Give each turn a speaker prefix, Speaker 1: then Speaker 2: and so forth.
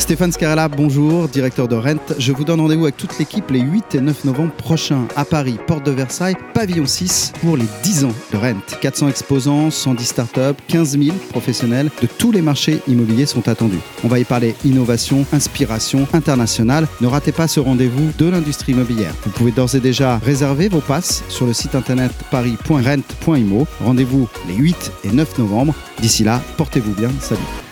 Speaker 1: Stéphane Scarella, bonjour, directeur de Rent. Je vous donne rendez-vous avec toute l'équipe les 8 et 9 novembre prochains à Paris, porte de Versailles, pavillon 6 pour les 10 ans de Rent. 400 exposants, 110 startups, 15 000 professionnels de tous les marchés immobiliers sont attendus. On va y parler innovation, inspiration internationale. Ne ratez pas ce rendez-vous de l'industrie immobilière. Vous pouvez d'ores et déjà réserver vos passes sur le site internet paris.rent.imo. Rendez-vous les 8 et 9 novembre. D'ici là, portez-vous bien. Salut.